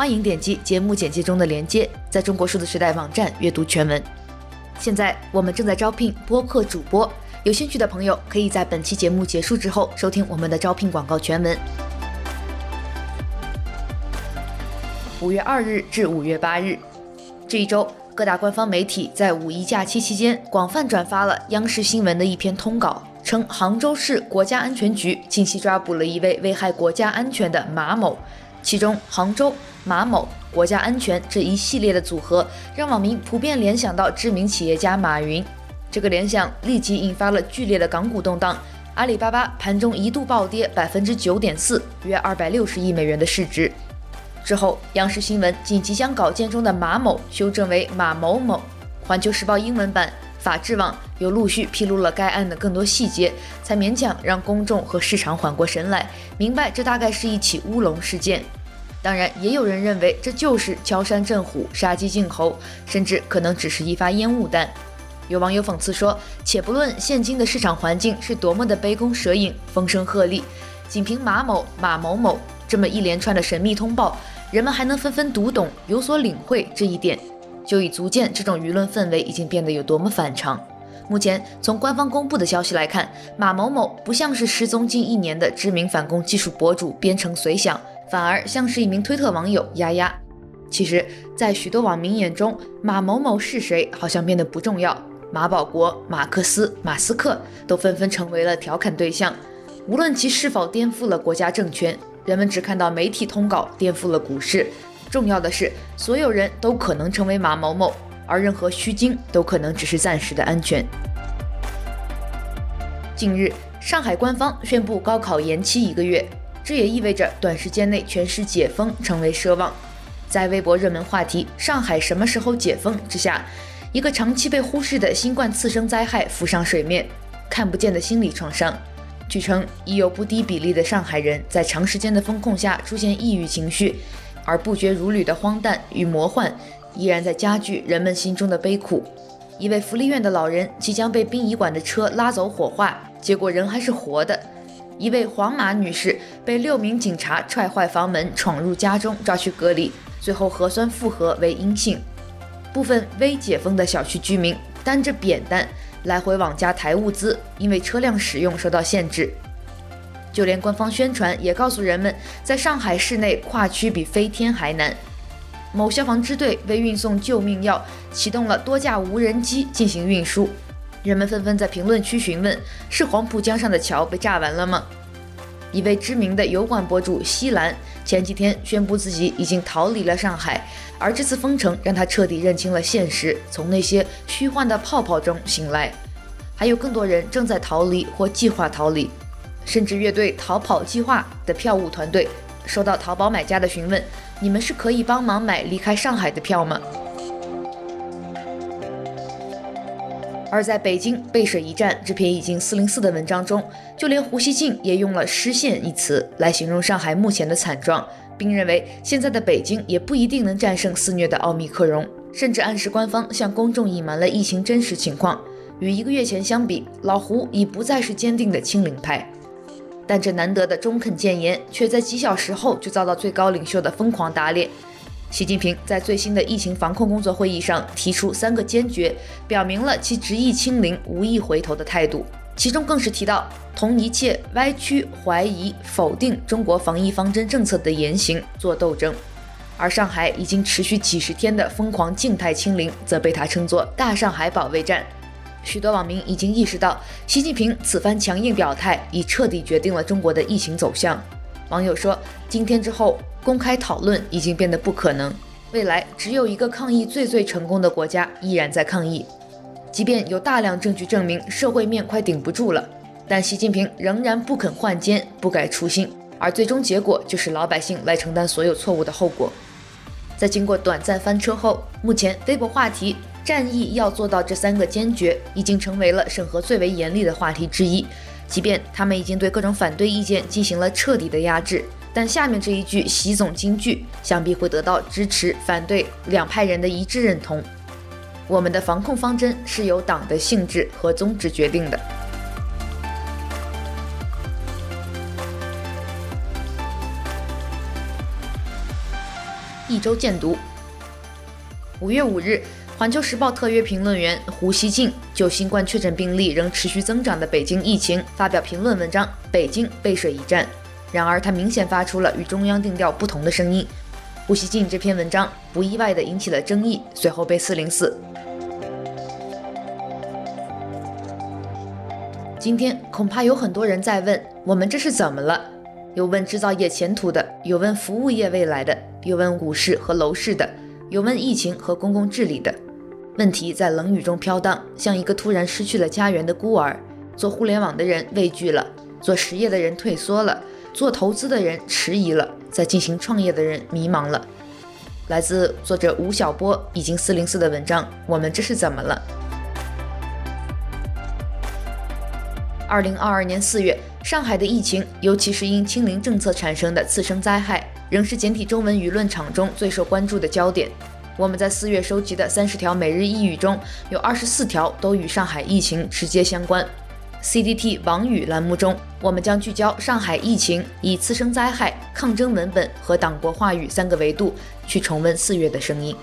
欢迎点击节目简介中的链接，在中国数字时代网站阅读全文。现在我们正在招聘播客主播，有兴趣的朋友可以在本期节目结束之后收听我们的招聘广告全文。五月二日至五月八日，这一周各大官方媒体在五一假期期间广泛转发了央视新闻的一篇通稿，称杭州市国家安全局近期抓捕了一位危害国家安全的马某。其中，杭州、马某、国家安全这一系列的组合，让网民普遍联想到知名企业家马云。这个联想立即引发了剧烈的港股动荡，阿里巴巴盘中一度暴跌百分之九点四，约二百六十亿美元的市值。之后，央视新闻紧急将稿件中的马某修正为马某某。环球时报英文版、法制网又陆续披露了该案的更多细节，才勉强让公众和市场缓过神来，明白这大概是一起乌龙事件。当然，也有人认为这就是敲山震虎、杀鸡儆猴，甚至可能只是一发烟雾弹。有网友讽刺说：“且不论现今的市场环境是多么的杯弓蛇影、风声鹤唳，仅凭马某、马某某这么一连串的神秘通报，人们还能纷纷读懂、有所领会这一点，就已足见这种舆论氛围已经变得有多么反常。”目前，从官方公布的消息来看，马某某不像是失踪近一年的知名反攻技术博主编程随想。反而像是一名推特网友丫丫。其实，在许多网民眼中，马某某是谁好像变得不重要。马保国、马克思、马斯克都纷纷成为了调侃对象。无论其是否颠覆了国家政权，人们只看到媒体通稿颠覆了股市。重要的是，所有人都可能成为马某某，而任何虚惊都可能只是暂时的安全。近日，上海官方宣布高考延期一个月。这也意味着短时间内全市解封成为奢望。在微博热门话题“上海什么时候解封”之下，一个长期被忽视的新冠次生灾害浮上水面，看不见的心理创伤。据称，已有不低比例的上海人在长时间的封控下出现抑郁情绪，而不绝如缕的荒诞与魔幻依然在加剧人们心中的悲苦。一位福利院的老人即将被殡仪馆的车拉走火化，结果人还是活的。一位黄马女士被六名警察踹坏房门，闯入家中抓去隔离，最后核酸复核为阴性。部分未解封的小区居民担着扁担来回往家抬物资，因为车辆使用受到限制。就连官方宣传也告诉人们，在上海市内跨区比飞天还难。某消防支队为运送救命药，启动了多架无人机进行运输。人们纷纷在评论区询问：“是黄浦江上的桥被炸完了吗？”一位知名的油管博主西兰前几天宣布自己已经逃离了上海，而这次封城让他彻底认清了现实，从那些虚幻的泡泡中醒来。还有更多人正在逃离或计划逃离，甚至乐队逃跑计划的票务团队收到淘宝买家的询问：“你们是可以帮忙买离开上海的票吗？”而在北京背水一战这篇已经四零四的文章中，就连胡锡进也用了“失陷”一词来形容上海目前的惨状，并认为现在的北京也不一定能战胜肆虐的奥密克戎，甚至暗示官方向公众隐瞒了疫情真实情况。与一个月前相比，老胡已不再是坚定的清零派，但这难得的中肯谏言，却在几小时后就遭到最高领袖的疯狂打脸。习近平在最新的疫情防控工作会议上提出三个坚决，表明了其执意清零、无意回头的态度。其中更是提到同一切歪曲、怀疑、否定中国防疫方针政策的言行做斗争。而上海已经持续几十天的疯狂静态清零，则被他称作“大上海保卫战”。许多网民已经意识到，习近平此番强硬表态已彻底决定了中国的疫情走向。网友说：“今天之后。”公开讨论已经变得不可能，未来只有一个抗疫最最成功的国家依然在抗疫，即便有大量证据证明社会面快顶不住了，但习近平仍然不肯换肩，不改初心，而最终结果就是老百姓来承担所有错误的后果。在经过短暂翻车后，目前微博话题战役要做到这三个坚决，已经成为了审核最为严厉的话题之一。即便他们已经对各种反对意见进行了彻底的压制，但下面这一句习总金句，想必会得到支持、反对两派人的一致认同。我们的防控方针是由党的性质和宗旨决定的。一周见读。五月五日，《环球时报》特约评论员胡锡进就新冠确诊病例仍持续增长的北京疫情发表评论文章《北京背水一战》。然而，他明显发出了与中央定调不同的声音。胡锡进这篇文章不意外地引起了争议，随后被四零四。今天恐怕有很多人在问：我们这是怎么了？有问制造业前途的，有问服务业未来的。有问股市和楼市的，有问疫情和公共治理的，问题在冷雨中飘荡，像一个突然失去了家园的孤儿。做互联网的人畏惧了，做实业的人退缩了，做投资的人迟疑了，在进行创业的人迷茫了。来自作者吴晓波已经四零四的文章，我们这是怎么了？二零二二年四月，上海的疫情，尤其是因清零政策产生的次生灾害。仍是简体中文舆论场中最受关注的焦点。我们在四月收集的三十条每日一语中，有二十四条都与上海疫情直接相关。CDT 网语栏目中，我们将聚焦上海疫情，以次生灾害、抗争文本和党国话语三个维度去重温四月的声音。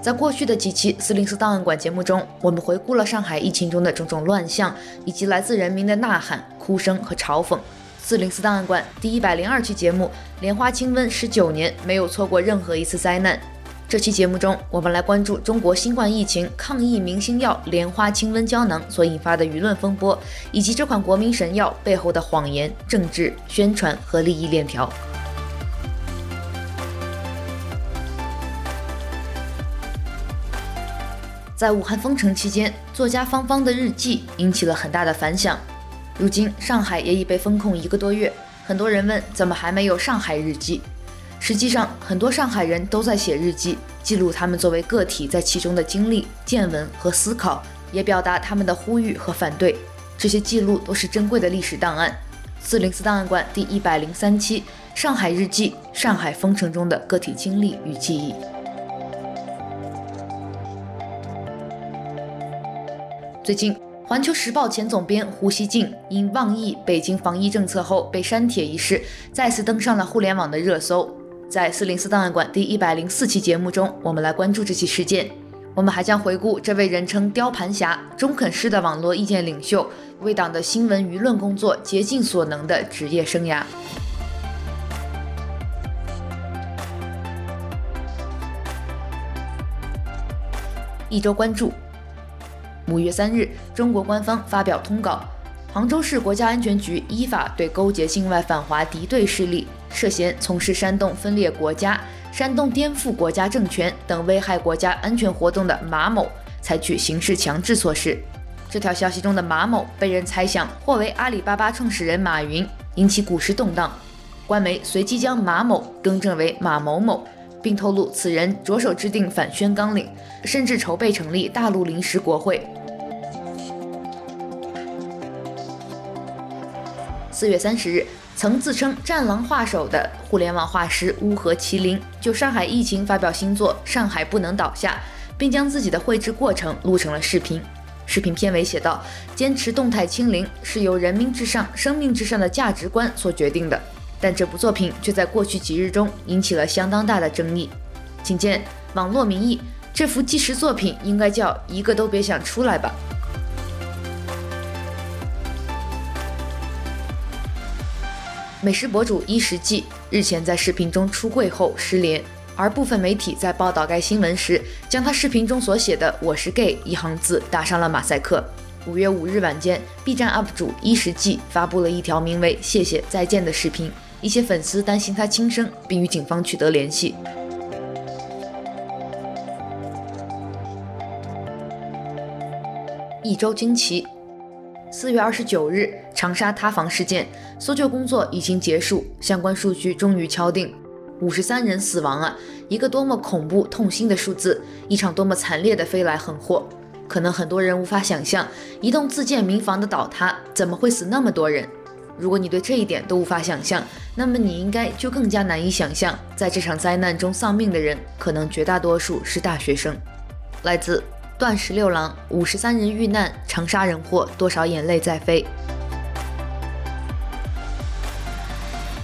在过去的几期四零四档案馆节目中，我们回顾了上海疫情中的种种乱象，以及来自人民的呐喊、哭声和嘲讽。四零四档案馆第一百零二期节目《莲花清瘟十九年没有错过任何一次灾难》。这期节目中，我们来关注中国新冠疫情抗疫明星药莲花清瘟胶囊所引发的舆论风波，以及这款国民神药背后的谎言、政治宣传和利益链条。在武汉封城期间，作家方方的日记引起了很大的反响。如今上海也已被封控一个多月，很多人问怎么还没有上海日记？实际上，很多上海人都在写日记，记录他们作为个体在其中的经历、见闻和思考，也表达他们的呼吁和反对。这些记录都是珍贵的历史档案。四零四档案馆第一百零三期《上海日记：上海封城中的个体经历与记忆》。最近，《环球时报》前总编胡锡进因妄议北京防疫政策后被删帖一事，再次登上了互联网的热搜。在四零四档案馆第一百零四期节目中，我们来关注这起事件。我们还将回顾这位人称“雕盘侠”、中肯师的网络意见领袖，为党的新闻舆论工作竭尽所能的职业生涯。一周关注。五月三日，中国官方发表通稿，杭州市国家安全局依法对勾结境外反华敌对势力、涉嫌从事煽动分裂国家、煽动颠覆国家政权等危害国家安全活动的马某采取刑事强制措施。这条消息中的马某被人猜想或为阿里巴巴创始人马云，引起股市动荡。官媒随即将马某更正为马某某。并透露，此人着手制定反宣纲领，甚至筹备成立大陆临时国会。四月三十日，曾自称“战狼画手”的互联网画师乌合麒麟就上海疫情发表新作《上海不能倒下》，并将自己的绘制过程录成了视频。视频片尾写道：“坚持动态清零是由人民至上、生命至上的价值观所决定的。”但这部作品却在过去几日中引起了相当大的争议。请见网络民意，这幅纪实作品应该叫“一个都别想出来吧”。美食博主伊食记日前在视频中出柜后失联，而部分媒体在报道该新闻时，将他视频中所写的“我是 gay” 一行字打上了马赛克。五月五日晚间，B 站 UP 主伊食记发布了一条名为“谢谢再见”的视频。一些粉丝担心他轻生，并与警方取得联系。一周惊奇，四月二十九日，长沙塌房事件搜救工作已经结束，相关数据终于敲定，五十三人死亡啊！一个多么恐怖、痛心的数字，一场多么惨烈的飞来横祸。可能很多人无法想象，一栋自建民房的倒塌，怎么会死那么多人？如果你对这一点都无法想象，那么你应该就更加难以想象，在这场灾难中丧命的人，可能绝大多数是大学生。来自。断十六郎，五十三人遇难，长沙人祸，多少眼泪在飞。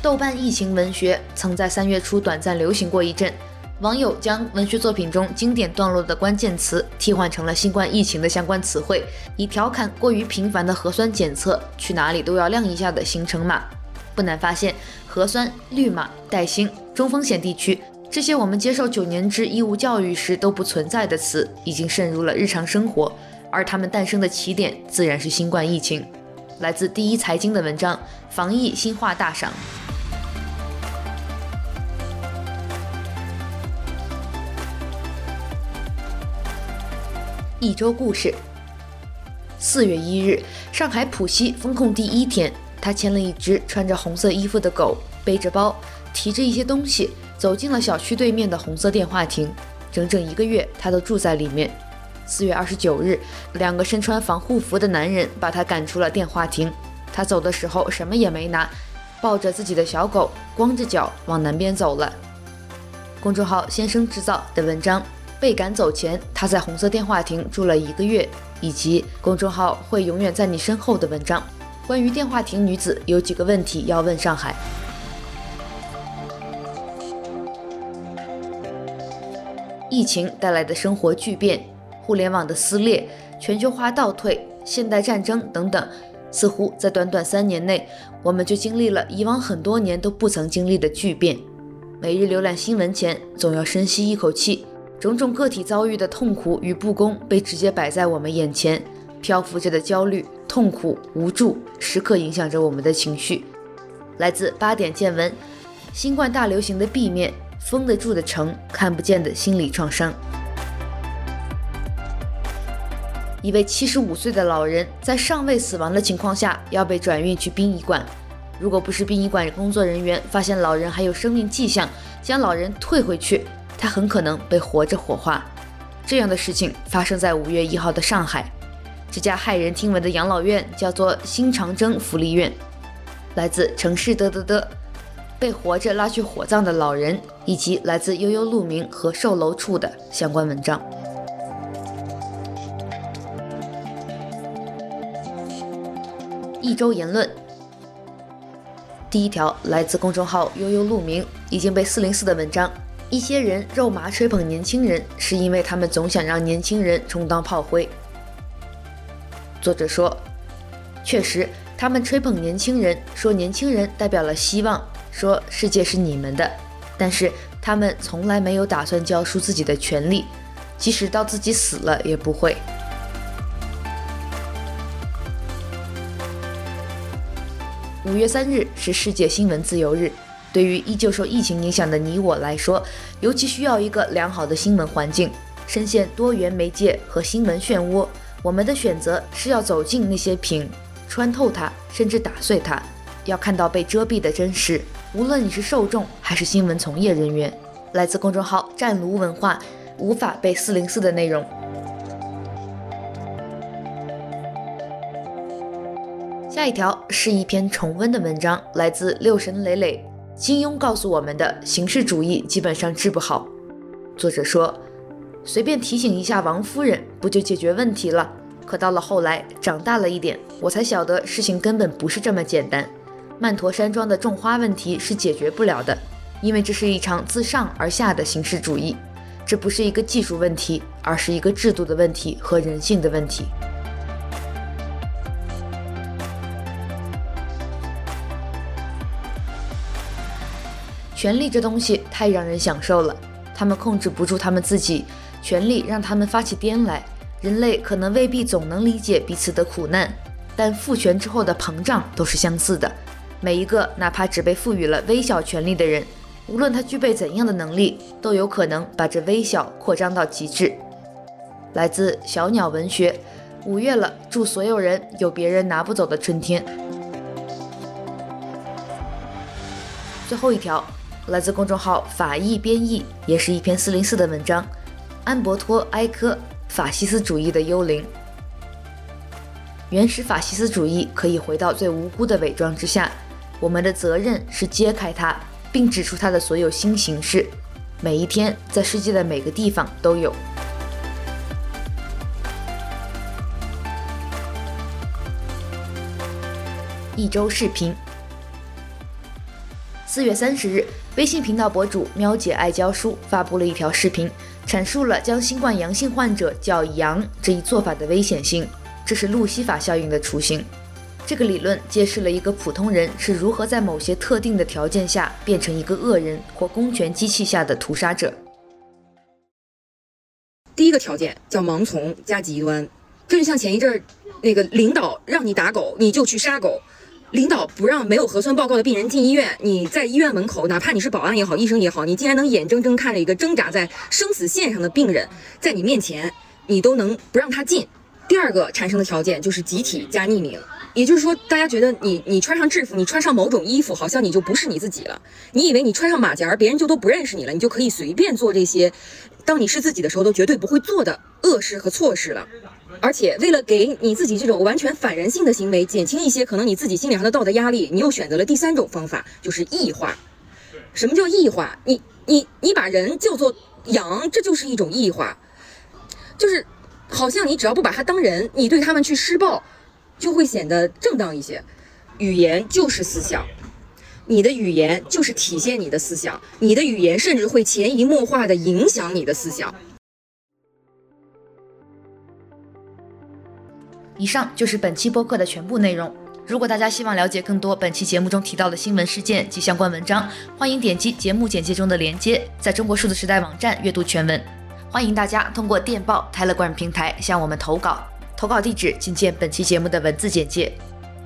豆瓣疫情文学曾在三月初短暂流行过一阵，网友将文学作品中经典段落的关键词替换成了新冠疫情的相关词汇，以调侃过于频繁的核酸检测，去哪里都要亮一下的行程码。不难发现，核酸、绿码、带星、中风险地区。这些我们接受九年制义务教育时都不存在的词，已经渗入了日常生活，而它们诞生的起点自然是新冠疫情。来自第一财经的文章：防疫新话大赏。一周故事。四月一日，上海浦西封控第一天，他牵了一只穿着红色衣服的狗，背着包，提着一些东西。走进了小区对面的红色电话亭，整整一个月，他都住在里面。四月二十九日，两个身穿防护服的男人把他赶出了电话亭。他走的时候什么也没拿，抱着自己的小狗，光着脚往南边走了。公众号“先生制造”的文章《被赶走前，他在红色电话亭住了一个月》，以及公众号“会永远在你身后”的文章，关于电话亭女子有几个问题要问上海。疫情带来的生活巨变、互联网的撕裂、全球化倒退、现代战争等等，似乎在短短三年内，我们就经历了以往很多年都不曾经历的巨变。每日浏览新闻前，总要深吸一口气，种种个体遭遇的痛苦与不公被直接摆在我们眼前，漂浮着的焦虑、痛苦、无助，时刻影响着我们的情绪。来自八点见闻，新冠大流行的壁面。封得住的城，看不见的心理创伤。一位七十五岁的老人在尚未死亡的情况下要被转运去殡仪馆，如果不是殡仪馆工作人员发现老人还有生命迹象，将老人退回去，他很可能被活着火化。这样的事情发生在五月一号的上海，这家骇人听闻的养老院叫做新长征福利院，来自城市的的的。被活着拉去火葬的老人，以及来自悠悠鹿鸣和售楼处的相关文章。一周言论，第一条来自公众号悠悠鹿鸣，已经被四零四的文章。一些人肉麻吹捧年轻人，是因为他们总想让年轻人充当炮灰。作者说，确实，他们吹捧年轻人，说年轻人代表了希望。说世界是你们的，但是他们从来没有打算交出自己的权利，即使到自己死了也不会。五月三日是世界新闻自由日，对于依旧受疫情影响的你我来说，尤其需要一个良好的新闻环境。深陷多元媒介和新闻漩涡，我们的选择是要走进那些屏，穿透它，甚至打碎它，要看到被遮蔽的真实。无论你是受众还是新闻从业人员，来自公众号“战卢文化”，无法被四零四的内容。下一条是一篇重温的文章，来自六神磊磊。金庸告诉我们的形式主义基本上治不好。作者说，随便提醒一下王夫人，不就解决问题了？可到了后来，长大了一点，我才晓得事情根本不是这么简单。曼陀山庄的种花问题是解决不了的，因为这是一场自上而下的形式主义，这不是一个技术问题，而是一个制度的问题和人性的问题。权力这东西太让人享受了，他们控制不住他们自己，权力让他们发起癫来。人类可能未必总能理解彼此的苦难，但父权之后的膨胀都是相似的。每一个哪怕只被赋予了微小权力的人，无论他具备怎样的能力，都有可能把这微小扩张到极致。来自小鸟文学，五月了，祝所有人有别人拿不走的春天。最后一条来自公众号法译编译，也是一篇四零四的文章。安伯托·埃科，法西斯主义的幽灵。原始法西斯主义可以回到最无辜的伪装之下，我们的责任是揭开它，并指出它的所有新形式。每一天，在世界的每个地方都有。一周视频。四月三十日，微信频道博主喵姐爱教书发布了一条视频，阐述了将新冠阳性患者叫“阳”这一做法的危险性。这是路西法效应的雏形。这个理论揭示了一个普通人是如何在某些特定的条件下变成一个恶人或公权机器下的屠杀者。第一个条件叫盲从加极端，这就像前一阵儿那个领导让你打狗，你就去杀狗。领导不让没有核酸报告的病人进医院，你在医院门口，哪怕你是保安也好，医生也好，你竟然能眼睁睁看着一个挣扎在生死线上的病人在你面前，你都能不让他进。第二个产生的条件就是集体加匿名，也就是说，大家觉得你你穿上制服，你穿上某种衣服，好像你就不是你自己了。你以为你穿上马甲，别人就都不认识你了，你就可以随便做这些，当你是自己的时候都绝对不会做的恶事和错事了。而且，为了给你自己这种完全反人性的行为减轻一些可能你自己心理上的道德压力，你又选择了第三种方法，就是异化。什么叫异化？你你你把人叫做羊，这就是一种异化，就是好像你只要不把他当人，你对他们去施暴，就会显得正当一些。语言就是思想，你的语言就是体现你的思想，你的语言甚至会潜移默化地影响你的思想。以上就是本期播客的全部内容。如果大家希望了解更多本期节目中提到的新闻事件及相关文章，欢迎点击节目简介中的链接，在中国数字时代网站阅读全文。欢迎大家通过电报、Telegram 平台向我们投稿，投稿地址请见本期节目的文字简介。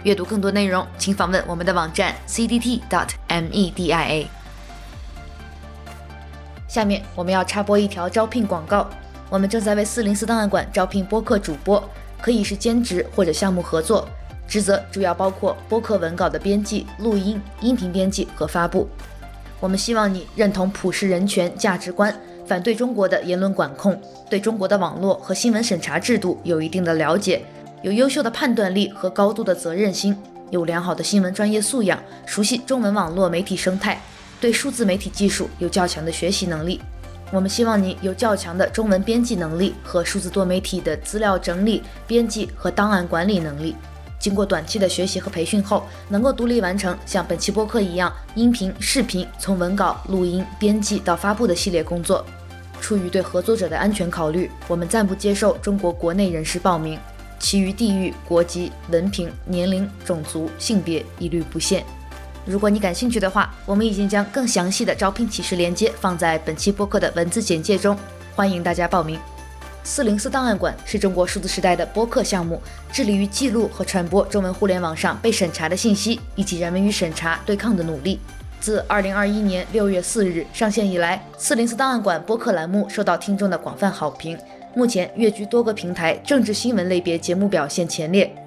阅读更多内容，请访问我们的网站 cdt.media。下面我们要插播一条招聘广告，我们正在为四零四档案馆招聘播客主播。可以是兼职或者项目合作，职责主要包括播客文稿的编辑、录音、音频编辑和发布。我们希望你认同普世人权价值观，反对中国的言论管控，对中国的网络和新闻审查制度有一定的了解，有优秀的判断力和高度的责任心，有良好的新闻专业素养，熟悉中文网络媒体生态，对数字媒体技术有较强的学习能力。我们希望你有较强的中文编辑能力和数字多媒体的资料整理、编辑和档案管理能力。经过短期的学习和培训后，能够独立完成像本期播客一样音频、视频从文稿、录音、编辑到发布的系列工作。出于对合作者的安全考虑，我们暂不接受中国国内人士报名，其余地域、国籍、文凭、年龄、种族、性别一律不限。如果你感兴趣的话，我们已经将更详细的招聘启事链接放在本期播客的文字简介中，欢迎大家报名。四零四档案馆是中国数字时代的播客项目，致力于记录和传播中文互联网上被审查的信息，以及人们与审查对抗的努力。自二零二一年六月四日上线以来，四零四档案馆播客栏目受到听众的广泛好评，目前跃居多个平台政治新闻类别节目表现前列。